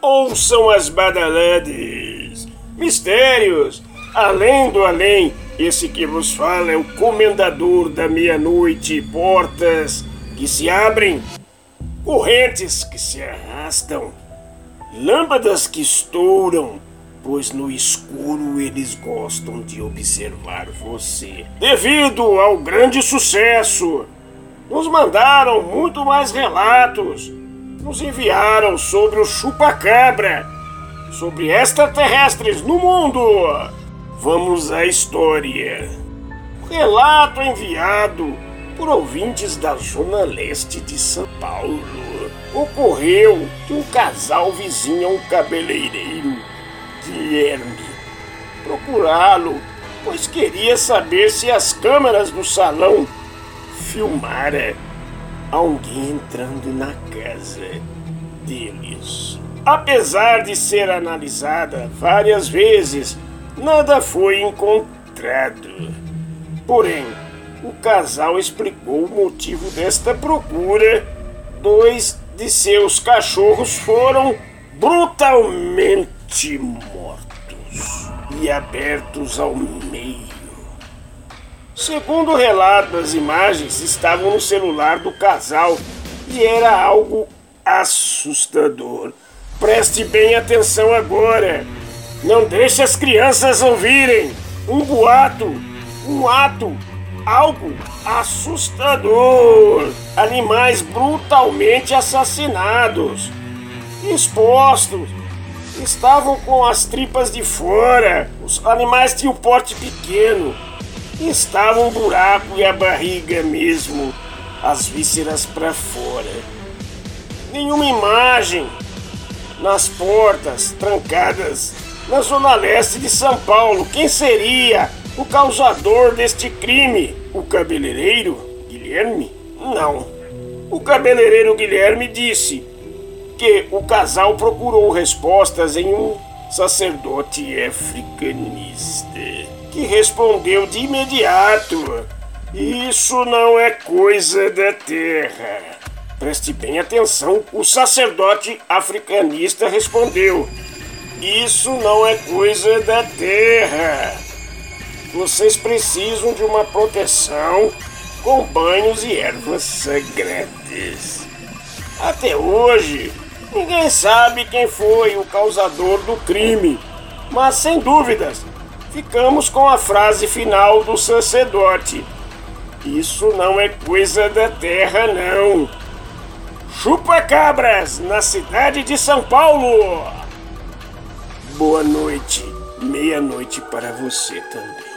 Ouçam as badaladas, mistérios, além do além. Esse que vos fala é o comendador da meia-noite, portas que se abrem, correntes que se arrastam, lâmpadas que estouram, pois no escuro eles gostam de observar você. Devido ao grande sucesso, nos mandaram muito mais relatos. Nos enviaram sobre o chupacabra, sobre extraterrestres no mundo. Vamos à história. Relato enviado por ouvintes da zona leste de São Paulo. Ocorreu que um casal vizinho a um cabeleireiro, Guilherme, procurá-lo, pois queria saber se as câmeras do salão filmara alguém entrando na casa deles. Apesar de ser analisada várias vezes, nada foi encontrado. Porém, o casal explicou o motivo desta procura. Dois de seus cachorros foram brutalmente mortos e abertos ao meio. Segundo o relato, as imagens estavam no celular do casal e era algo assustador. Preste bem atenção agora. Não deixe as crianças ouvirem. Um boato, um ato, algo assustador. Animais brutalmente assassinados, expostos. Estavam com as tripas de fora. Os animais tinham porte pequeno Estava um buraco e a barriga mesmo, as vísceras para fora. Nenhuma imagem nas portas trancadas na zona leste de São Paulo. Quem seria o causador deste crime? O cabeleireiro Guilherme? Não. O cabeleireiro Guilherme disse que o casal procurou respostas em um sacerdote africanista que respondeu de imediato: Isso não é coisa da terra. Preste bem atenção, o sacerdote africanista respondeu: Isso não é coisa da terra. Vocês precisam de uma proteção com banhos e ervas sagradas. Até hoje, ninguém sabe quem foi o causador do crime, mas sem dúvidas, ficamos com a frase final do sacerdote: Isso não é coisa da terra, não. Chupa cabras na cidade de São Paulo. Boa noite, meia-noite para você também.